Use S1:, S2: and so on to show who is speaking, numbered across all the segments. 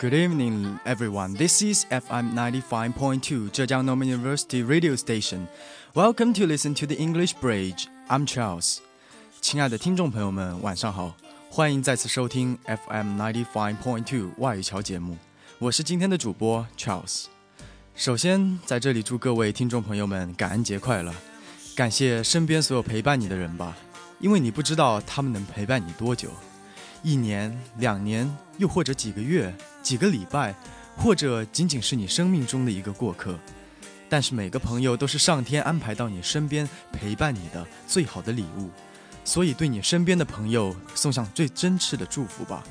S1: Good evening, everyone. This is FM 95.2, Zhejiang Normal University Radio Station. Welcome to listen to the English Bridge. I'm Charles. 亲爱的听众朋友们，晚上好，欢迎再次收听 FM 95.2外语桥节目，我是今天的主播 Charles。首先，在这里祝各位听众朋友们感恩节快乐，感谢身边所有陪伴你的人吧，因为你不知道他们能陪伴你多久。一年、两年，又或者几个月、几个礼拜，或者仅仅是你生命中的一个过客。但是每个朋友都是上天安排到你身边陪伴你的最好的礼物，所以对你身边的朋友送上最真挚的祝福吧。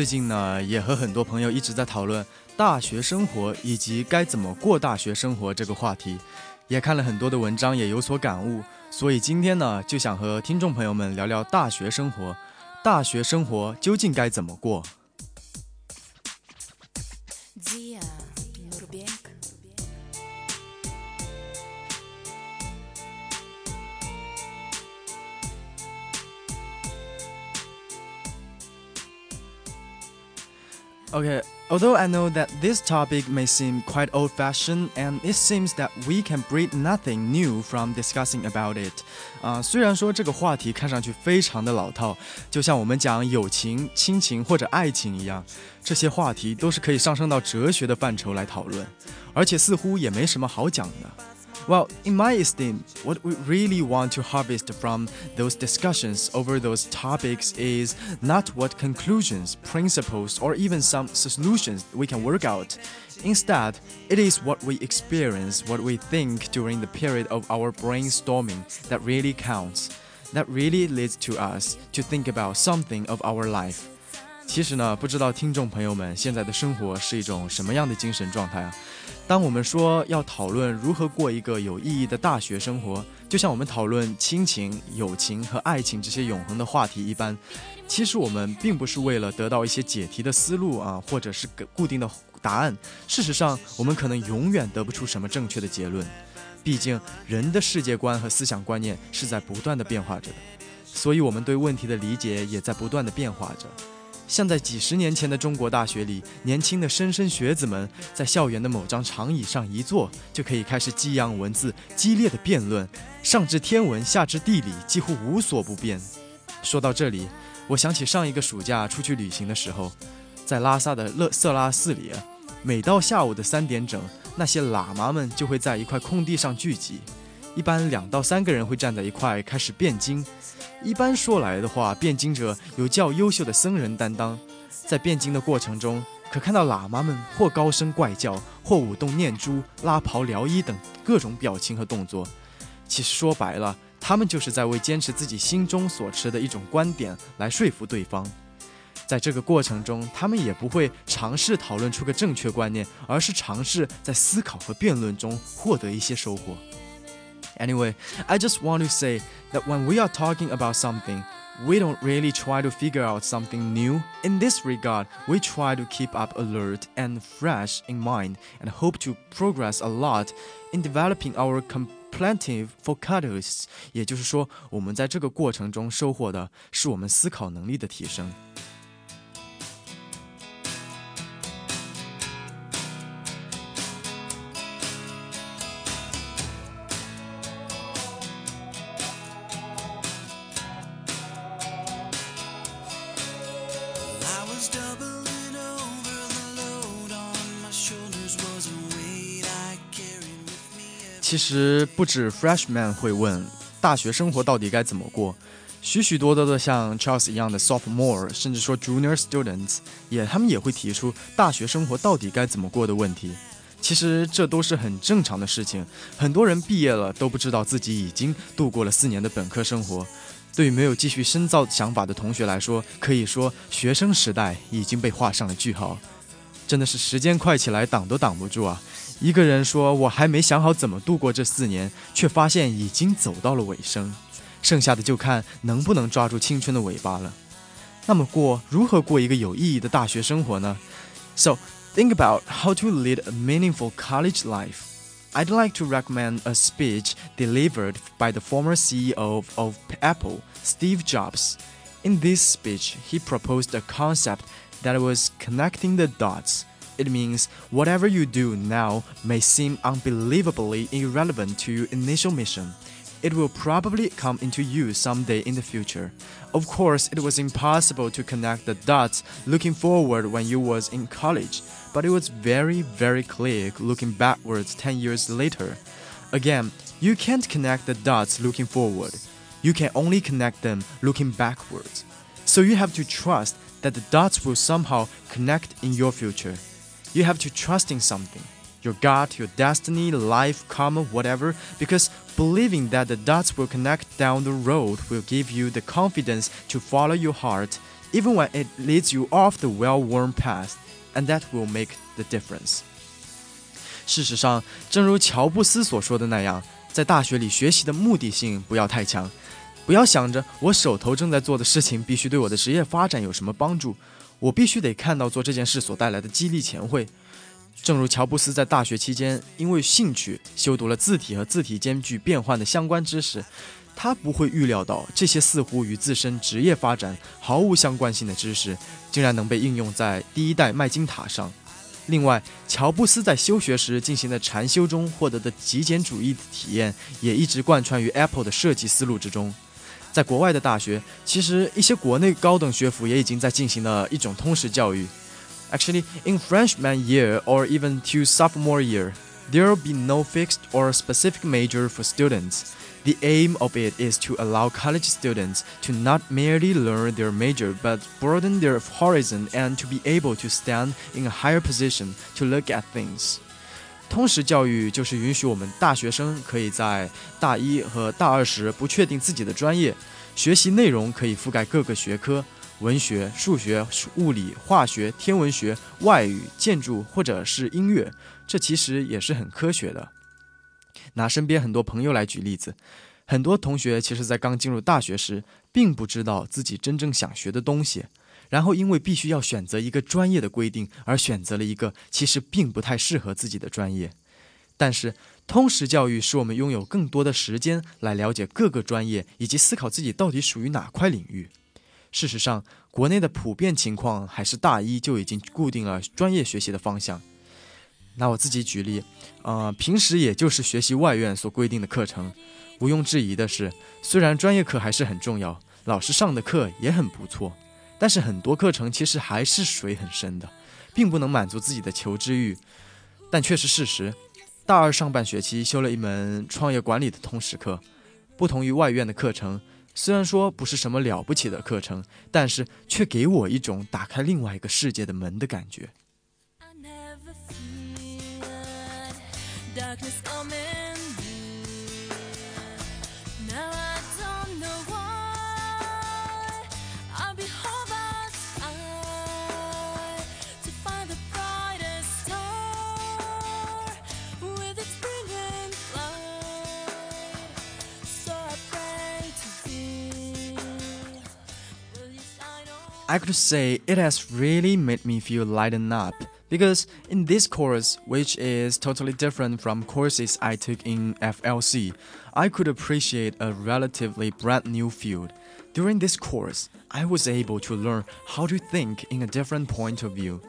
S1: 最近呢，也和很多朋友一直在讨论大学生活以及该怎么过大学生活这个话题，也看了很多的文章，也有所感悟，所以今天呢，就想和听众朋友们聊聊大学生活，大学生活究竟该怎么过。Okay, although I know that this topic may seem quite old fashioned, and it seems that we can breed nothing new from discussing about it。啊，虽然说这个话题看上去非常的老套，就像我们讲友情、亲情或者爱情一样，这些话题都是可以上升到哲学的范畴来讨论，而且似乎也没什么好讲的。Uh, well, in my esteem, what we really want to harvest from those discussions over those topics is not what conclusions, principles, or even some solutions we can work out. Instead, it is what we experience, what we think during the period of our brainstorming that really counts, that really leads to us to think about something of our life. 其实呢，不知道听众朋友们现在的生活是一种什么样的精神状态啊？当我们说要讨论如何过一个有意义的大学生活，就像我们讨论亲情、友情和爱情这些永恒的话题一般，其实我们并不是为了得到一些解题的思路啊，或者是固定的答案。事实上，我们可能永远得不出什么正确的结论，毕竟人的世界观和思想观念是在不断的变化着的，所以我们对问题的理解也在不断的变化着。像在几十年前的中国大学里，年轻的莘莘学子们在校园的某张长椅上一坐，就可以开始激扬文字、激烈的辩论，上至天文，下至地理，几乎无所不变。说到这里，我想起上一个暑假出去旅行的时候，在拉萨的勒色拉寺里，每到下午的三点整，那些喇嘛们就会在一块空地上聚集。一般两到三个人会站在一块开始辩经。一般说来的话，辩经者有较优秀的僧人担当。在辩经的过程中，可看到喇嘛们或高声怪叫，或舞动念珠、拉袍撩衣等各种表情和动作。其实说白了，他们就是在为坚持自己心中所持的一种观点来说服对方。在这个过程中，他们也不会尝试讨论出个正确观念，而是尝试在思考和辩论中获得一些收获。Anyway, I just want to say that when we are talking about something, we don't really try to figure out something new. In this regard, we try to keep up alert and fresh in mind and hope to progress a lot in developing our completive vocalists。也就是说，我们在这个过程中收获的是我们思考能力的提升。其实不止 freshman 会问大学生活到底该怎么过，许许多多的像 Charles 一样的 sophomore，甚至说 junior students 也他们也会提出大学生活到底该怎么过的问题。其实这都是很正常的事情。很多人毕业了都不知道自己已经度过了四年的本科生活。对于没有继续深造想法的同学来说，可以说学生时代已经被画上了句号。真的是时间快起来，挡都挡不住啊！一个人说：“我还没想好怎么度过这四年，却发现已经走到了尾声，剩下的就看能不能抓住青春的尾巴了。”那么过如何过一个有意义的大学生活呢？So think about how to lead a meaningful college life. I'd like to recommend a speech delivered by the former CEO of Apple, Steve Jobs. In this speech, he proposed a concept that was connecting the dots. It means whatever you do now may seem unbelievably irrelevant to your initial mission. It will probably come into use someday in the future. Of course, it was impossible to connect the dots looking forward when you was in college, but it was very very clear looking backwards 10 years later. Again, you can't connect the dots looking forward. You can only connect them looking backwards. So you have to trust that the dots will somehow connect in your future. You have to trust in something your God, your destiny, life, karma, whatever, because believing that the dots will connect down the road will give you the confidence to follow your heart, even when it leads you off the well worn path, and that will make the difference. 事实上，正如乔布斯所说的那样，在大学里学习的目的性不要太强，不要想着我手头正在做的事情必须对我的职业发展有什么帮助，我必须得看到做这件事所带来的激励前会，正如乔布斯在大学期间因为兴趣修读了字体和字体间距变换的相关知识，他不会预料到这些似乎与自身职业发展毫无相关性的知识，竟然能被应用在第一代麦金塔上。另外，乔布斯在休学时进行的禅修中获得的极简主义的体验，也一直贯穿于 Apple 的设计思路之中。在国外的大学，其实一些国内高等学府也已经在进行了一种通识教育。Actually, in freshman year or even to sophomore year, there will be no fixed or specific major for students. The aim of it is to allow college students to not merely learn their major but broaden their horizon and to be able to stand in a higher position to look at things. 通识教育就是允许我们大学生可以在大一和大二时不确定自己的专业，学习内容可以覆盖各个学科，文学、数学、物理、化学、天文学、外语、建筑或者是音乐，这其实也是很科学的。拿身边很多朋友来举例子，很多同学其实在刚进入大学时，并不知道自己真正想学的东西。然后，因为必须要选择一个专业的规定，而选择了一个其实并不太适合自己的专业。但是，通识教育使我们拥有更多的时间来了解各个专业，以及思考自己到底属于哪块领域。事实上，国内的普遍情况还是大一就已经固定了专业学习的方向。拿我自己举例，呃，平时也就是学习外院所规定的课程。毋庸置疑的是，虽然专业课还是很重要，老师上的课也很不错。但是很多课程其实还是水很深的，并不能满足自己的求知欲，但却是事实。大二上半学期修了一门创业管理的通识课，不同于外院的课程，虽然说不是什么了不起的课程，但是却给我一种打开另外一个世界的门的感觉。I could say it has really made me feel lightened up because in this course, which is totally different from courses I took in FLC, I could appreciate a relatively brand new field. During this course, I was able to learn how to think in a different point of view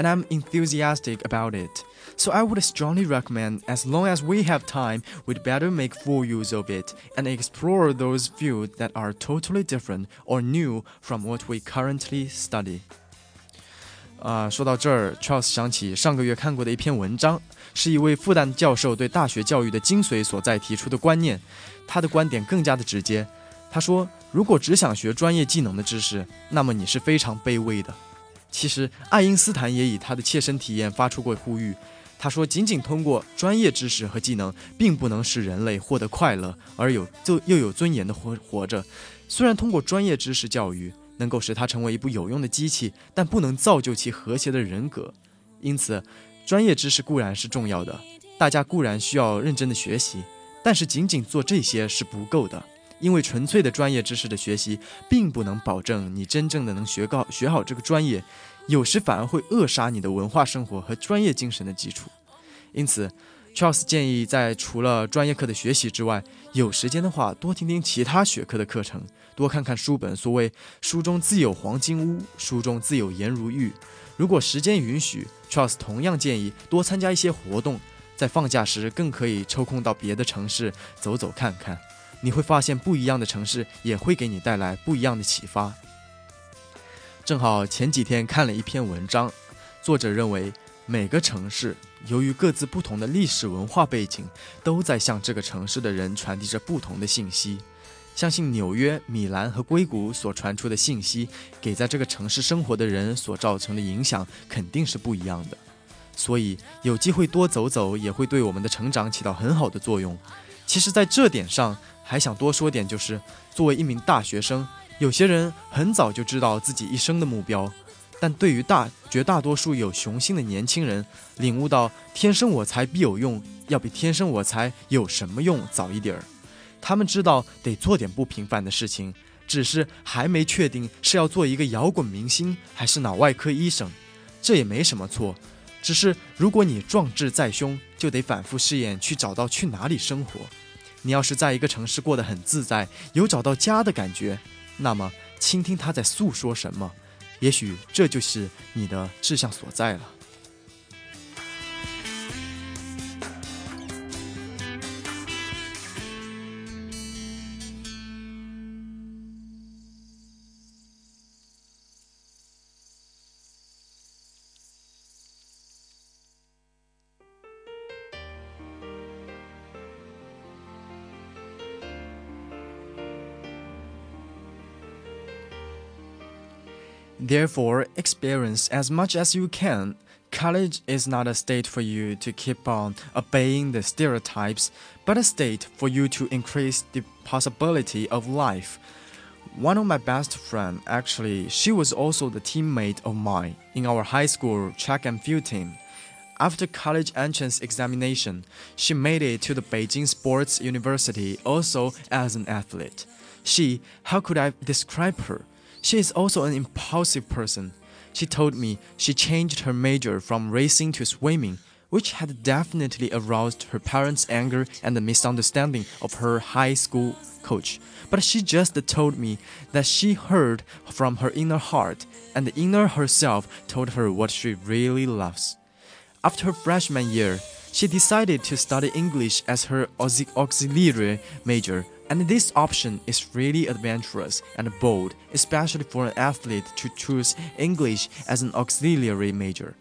S1: and I'm enthusiastic about it. So I would strongly recommend, as long as we have time, we'd better make full use of it and explore those fields that are totally different or new from what we currently study. 啊、呃，说到这儿，Charles 想起上个月看过的一篇文章，是一位复旦教授对大学教育的精髓所在提出的观念。他的观点更加的直接，他说：“如果只想学专业技能的知识，那么你是非常卑微的。”其实，爱因斯坦也以他的切身体验发出过呼吁。他说：“仅仅通过专业知识和技能，并不能使人类获得快乐，而有就又有尊严的活活着。虽然通过专业知识教育能够使他成为一部有用的机器，但不能造就其和谐的人格。因此，专业知识固然是重要的，大家固然需要认真的学习，但是仅仅做这些是不够的。”因为纯粹的专业知识的学习，并不能保证你真正的能学高学好这个专业，有时反而会扼杀你的文化生活和专业精神的基础。因此，Charles 建议在除了专业课的学习之外，有时间的话多听听其他学科的课程，多看看书本。所谓“书中自有黄金屋，书中自有颜如玉”。如果时间允许，Charles 同样建议多参加一些活动，在放假时更可以抽空到别的城市走走看看。你会发现，不一样的城市也会给你带来不一样的启发。正好前几天看了一篇文章，作者认为每个城市由于各自不同的历史文化背景，都在向这个城市的人传递着不同的信息。相信纽约、米兰和硅谷所传出的信息，给在这个城市生活的人所造成的影响肯定是不一样的。所以有机会多走走，也会对我们的成长起到很好的作用。其实，在这点上还想多说点，就是作为一名大学生，有些人很早就知道自己一生的目标，但对于大绝大多数有雄心的年轻人，领悟到“天生我材必有用”要比“天生我材有什么用”早一点儿。他们知道得做点不平凡的事情，只是还没确定是要做一个摇滚明星还是脑外科医生，这也没什么错。只是，如果你壮志在胸，就得反复试验去找到去哪里生活。你要是在一个城市过得很自在，有找到家的感觉，那么倾听他在诉说什么，也许这就是你的志向所在了。Therefore, experience as much as you can. College is not a state for you to keep on obeying the stereotypes, but a state for you to increase the possibility of life. One of my best friend, actually, she was also the teammate of mine in our high school track and field team. After college entrance examination, she made it to the Beijing Sports University also as an athlete. She, how could I describe her? She is also an impulsive person. She told me she changed her major from racing to swimming, which had definitely aroused her parents' anger and the misunderstanding of her high school coach. But she just told me that she heard from her inner heart, and the inner herself told her what she really loves. After freshman year, she decided to study English as her auxiliary major and this option is really adventurous and bold, especially for an athlete to choose English as an auxiliary major.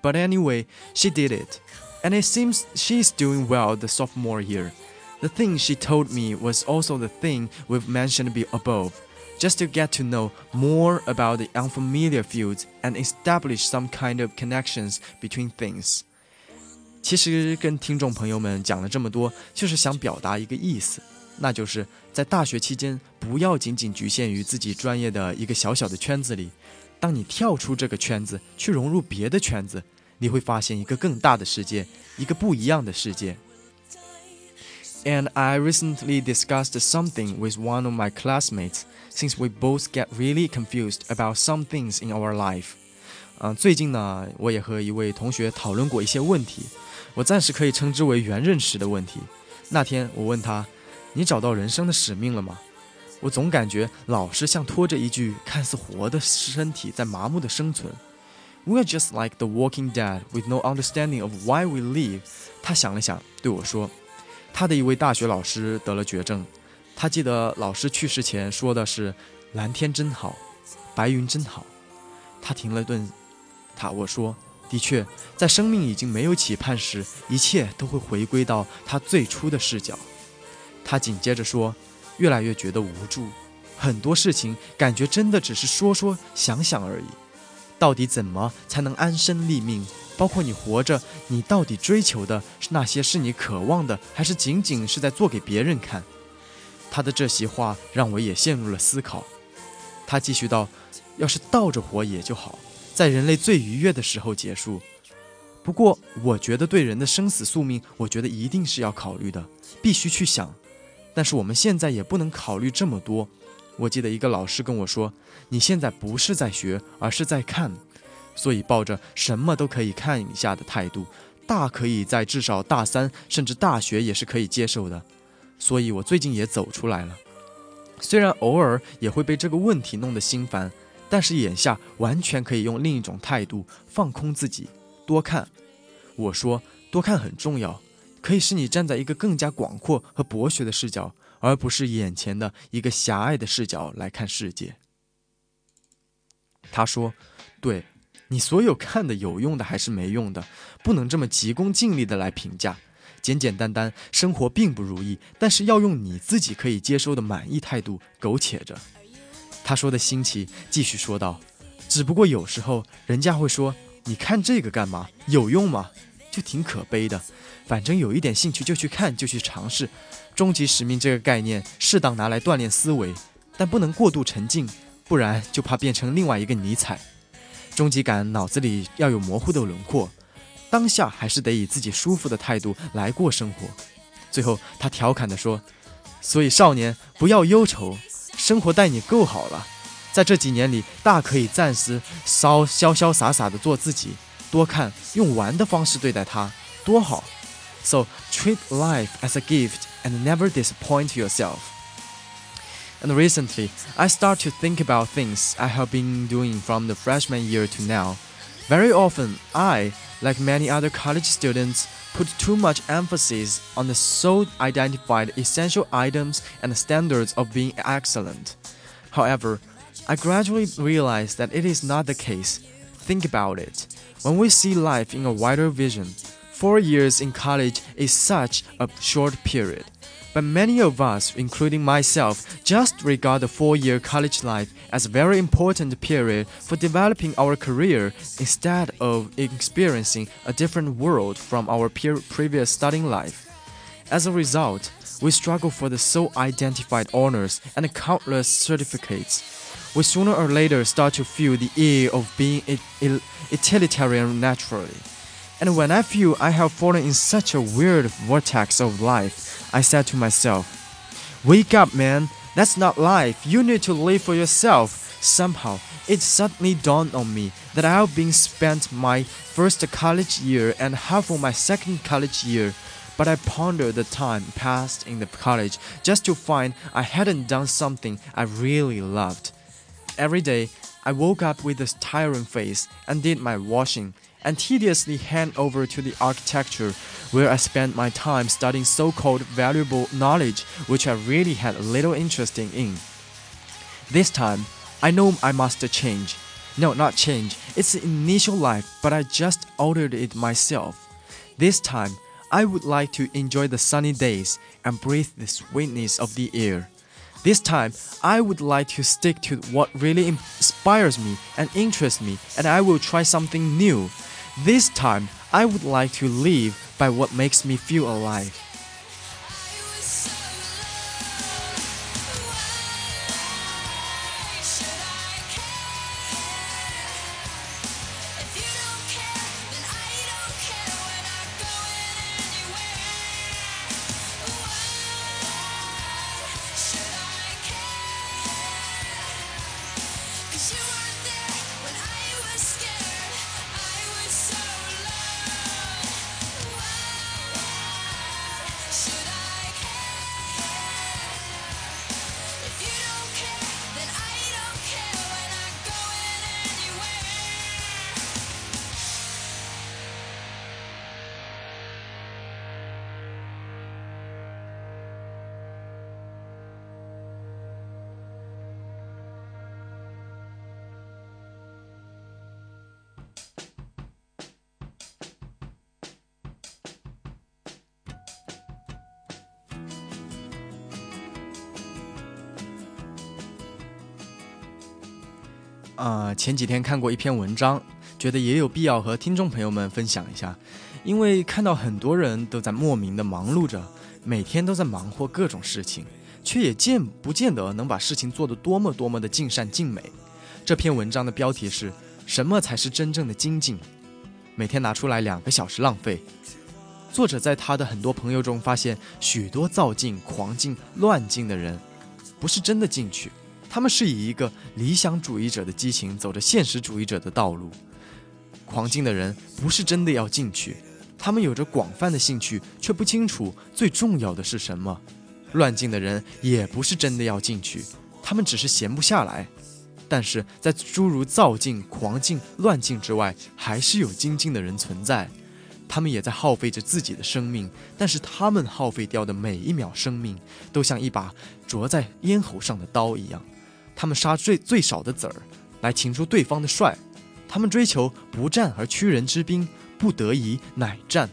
S1: But anyway, she did it. And it seems she's doing well the sophomore year. The thing she told me was also the thing we've mentioned above, just to get to know more about the unfamiliar fields and establish some kind of connections between things. 其实跟听众朋友们讲了这么多，就是想表达一个意思。那就是在大学期间，不要仅仅局限于自己专业的一个小小的圈子里。当你跳出这个圈子，去融入别的圈子，你会发现一个更大的世界，一个不一样的世界。And I recently discussed something with one of my classmates, since we both get really confused about some things in our life. 嗯，最近呢，我也和一位同学讨论过一些问题，我暂时可以称之为原认识的问题。那天我问他。你找到人生的使命了吗？我总感觉老是像拖着一具看似活的身体在麻木的生存。We're just like the walking dead with no understanding of why we live。他想了想，对我说：“他的一位大学老师得了绝症，他记得老师去世前说的是：‘蓝天真好，白云真好。’”他停了顿，他我说：“的确，在生命已经没有期盼时，一切都会回归到他最初的视角。”他紧接着说：“越来越觉得无助，很多事情感觉真的只是说说想想而已。到底怎么才能安身立命？包括你活着，你到底追求的是那些？是你渴望的，还是仅仅是在做给别人看？”他的这席话让我也陷入了思考。他继续道：“要是倒着活也就好，在人类最愉悦的时候结束。不过，我觉得对人的生死宿命，我觉得一定是要考虑的，必须去想。”但是我们现在也不能考虑这么多。我记得一个老师跟我说：“你现在不是在学，而是在看，所以抱着什么都可以看一下的态度，大可以在至少大三，甚至大学也是可以接受的。”所以，我最近也走出来了。虽然偶尔也会被这个问题弄得心烦，但是眼下完全可以用另一种态度放空自己，多看。我说，多看很重要。可以使你站在一个更加广阔和博学的视角，而不是眼前的一个狭隘的视角来看世界。他说：“对你所有看的有用的还是没用的，不能这么急功近利的来评价。简简单单，生活并不如意，但是要用你自己可以接受的满意态度苟且着。”他说的新奇，继续说道：“只不过有时候人家会说，你看这个干嘛？有用吗？”就挺可悲的，反正有一点兴趣就去看，就去尝试。终极使命这个概念，适当拿来锻炼思维，但不能过度沉浸，不然就怕变成另外一个尼采。终极感脑子里要有模糊的轮廓，当下还是得以自己舒服的态度来过生活。最后，他调侃地说：“所以少年不要忧愁，生活待你够好了，在这几年里大可以暂时稍潇潇洒洒的做自己。”多看，用玩的方式对待它，多好。So treat life as a gift and never disappoint yourself. And recently, I start to think about things I have been doing from the freshman year to now. Very often, I, like many other college students, put too much emphasis on the so identified essential items and standards of being excellent. However, I gradually realized that it is not the case. Think about it. When we see life in a wider vision, four years in college is such a short period. But many of us, including myself, just regard the four year college life as a very important period for developing our career instead of experiencing a different world from our previous studying life. As a result, we struggle for the so identified honors and countless certificates we sooner or later start to feel the air of being utilitarian naturally. And when I feel I have fallen in such a weird vortex of life, I said to myself, Wake up, man. That's not life. You need to live for yourself. Somehow, it suddenly dawned on me that I have been spent my first college year and half of my second college year but I pondered the time passed in the college just to find I hadn't done something I really loved. Every day, I woke up with a tiring face and did my washing and tediously hand over to the architecture where I spent my time studying so-called valuable knowledge which I really had little interest in. This time, I know I must change. No, not change. It's the initial life, but I just altered it myself. This time, I would like to enjoy the sunny days and breathe the sweetness of the air. This time, I would like to stick to what really inspires me and interests me, and I will try something new. This time, I would like to live by what makes me feel alive. 啊，前几天看过一篇文章，觉得也有必要和听众朋友们分享一下，因为看到很多人都在莫名的忙碌着，每天都在忙活各种事情，却也见不见得能把事情做得多么多么的尽善尽美。这篇文章的标题是《什么才是真正的精进》，每天拿出来两个小时浪费。作者在他的很多朋友中发现，许多躁进、狂进、乱进的人，不是真的进取。他们是以一个理想主义者的激情走着现实主义者的道路，狂进的人不是真的要进去，他们有着广泛的兴趣，却不清楚最重要的是什么；乱进的人也不是真的要进去，他们只是闲不下来。但是在诸如躁进、狂进、乱进之外，还是有精进的人存在，他们也在耗费着自己的生命，但是他们耗费掉的每一秒生命，都像一把啄在咽喉上的刀一样。他们杀最最少的子儿来擒住对方的帅，他们追求不战而屈人之兵，不得已乃战。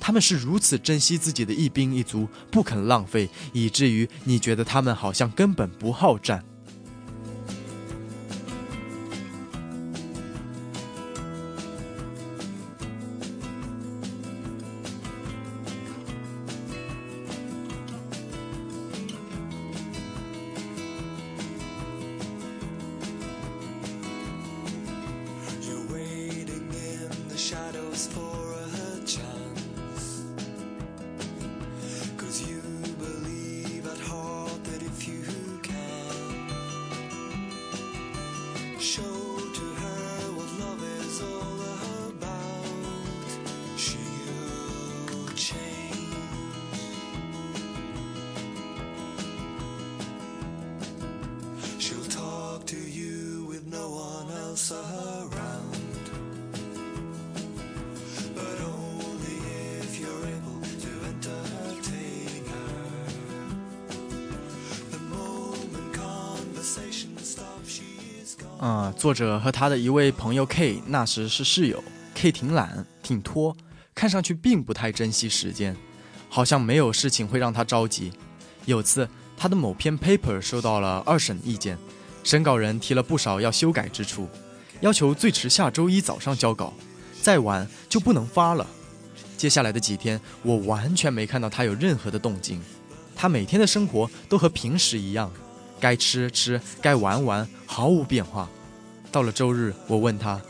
S1: 他们是如此珍惜自己的一兵一卒，不肯浪费，以至于你觉得他们好像根本不好战。ask for 嗯，作者和他的一位朋友 K 那时是室友。K 挺懒，挺拖，看上去并不太珍惜时间，好像没有事情会让他着急。有次他的某篇 paper 收到了二审意见，审稿人提了不少要修改之处，要求最迟下周一早上交稿，再晚就不能发了。接下来的几天，我完全没看到他有任何的动静，他每天的生活都和平时一样。该吃吃，该玩玩，毫无变化。到了周日，我问他：“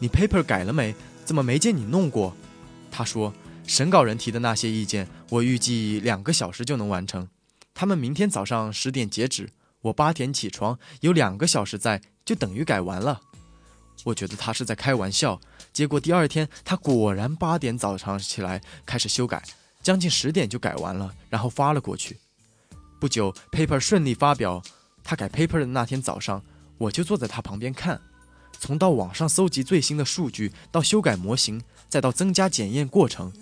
S1: 你 paper 改了没？怎么没见你弄过？”他说：“审稿人提的那些意见，我预计两个小时就能完成。他们明天早上十点截止，我八点起床，有两个小时在，就等于改完了。”我觉得他是在开玩笑。结果第二天，他果然八点早上起来开始修改，将近十点就改完了，然后发了过去。不久，paper 顺利发表。他改 paper 的那天早上，我就坐在他旁边看，从到网上搜集最新的数据，到修改模型，再到增加检验过程，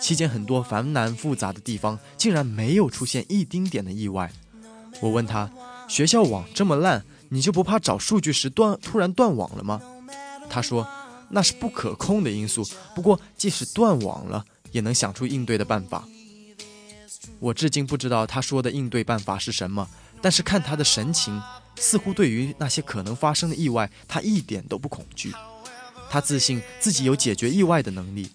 S1: 期间很多繁难复杂的地方竟然没有出现一丁点的意外。我问他，学校网这么烂，你就不怕找数据时断突然断网了吗？他说，那是不可控的因素，不过即使断网了，也能想出应对的办法。我至今不知道他说的应对办法是什么。但是看他的神情，似乎对于那些可能发生的意外，他一点都不恐惧。他自信自己有解决意外的能力，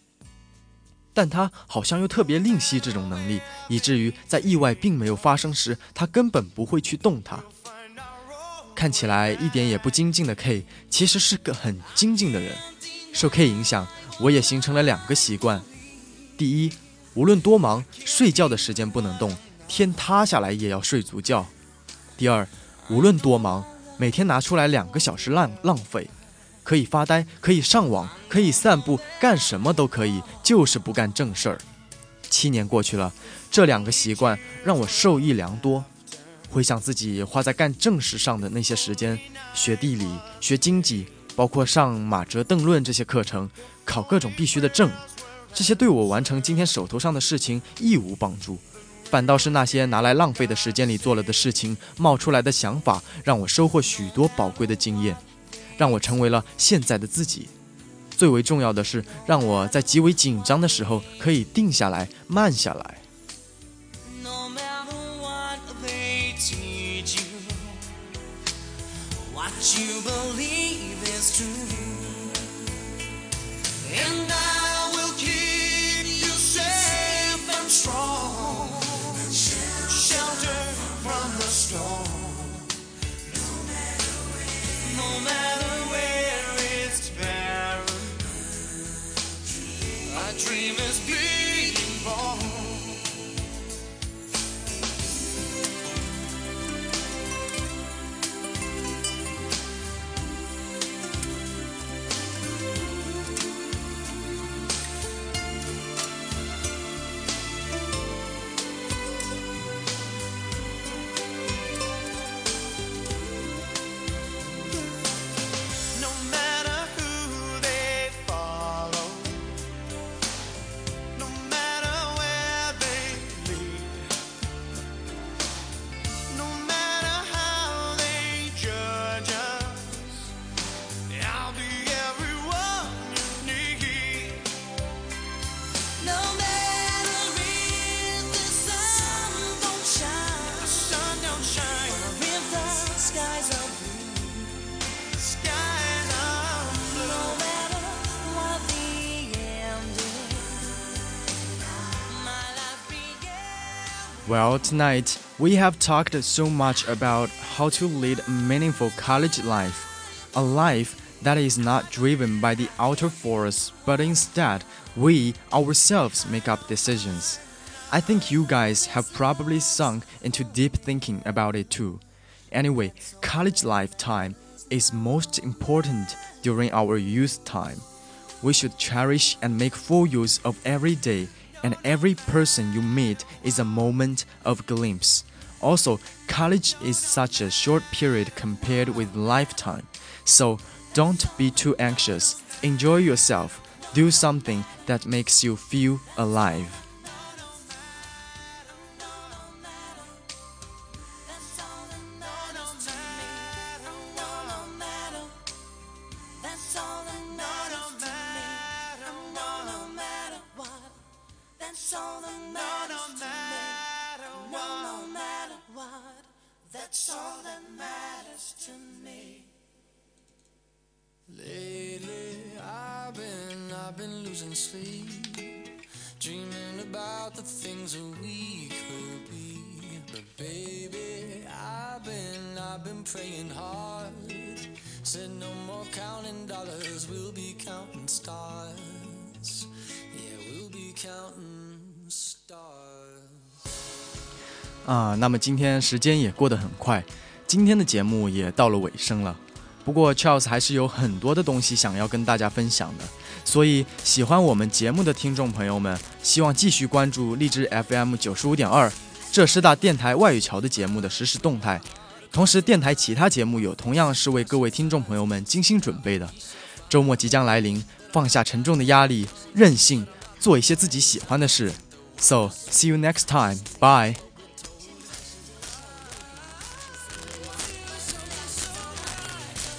S1: 但他好像又特别吝惜这种能力，以至于在意外并没有发生时，他根本不会去动它。看起来一点也不精进的 K，其实是个很精进的人。受 K 影响，我也形成了两个习惯：第一，无论多忙，睡觉的时间不能动，天塌下来也要睡足觉。第二，无论多忙，每天拿出来两个小时浪浪费，可以发呆，可以上网，可以散步，干什么都可以，就是不干正事儿。七年过去了，这两个习惯让我受益良多。回想自己花在干正事上的那些时间，学地理、学经济，包括上马哲、邓论这些课程，考各种必须的证，这些对我完成今天手头上的事情亦无帮助。反倒是那些拿来浪费的时间里做了的事情，冒出来的想法，让我收获许多宝贵的经验，让我成为了现在的自己。最为重要的是，让我在极为紧张的时候可以定下来，慢下来。Well, tonight we have talked so much about how to lead a meaningful college life, a life that is not driven by the outer force, but instead we ourselves make up decisions. I think you guys have probably sunk into deep thinking about it too. Anyway, college lifetime is most important during our youth time. We should cherish and make full use of every day and every person you meet is a moment of glimpse. Also, college is such a short period compared with lifetime. So, don't be too anxious. Enjoy yourself. Do something that makes you feel alive. about the things t we could be. But baby, I've been, I've been praying hard. Said no more counting dollars, we'll be counting stars. Yeah, we'll be counting stars. 啊，那么今天时间也过得很快，今天的节目也到了尾声了。不过 Charles 还是有很多的东西想要跟大家分享的，所以，喜欢我们节目的听众朋友们，希望继续关注荔枝 FM 九十五点二浙师大电台外语桥的节目的实时动态。同时，电台其他节目有同样是为各位听众朋友们精心准备的。周末即将来临，放下沉重的压力，任性做一些自己喜欢的事。So see you next time. Bye.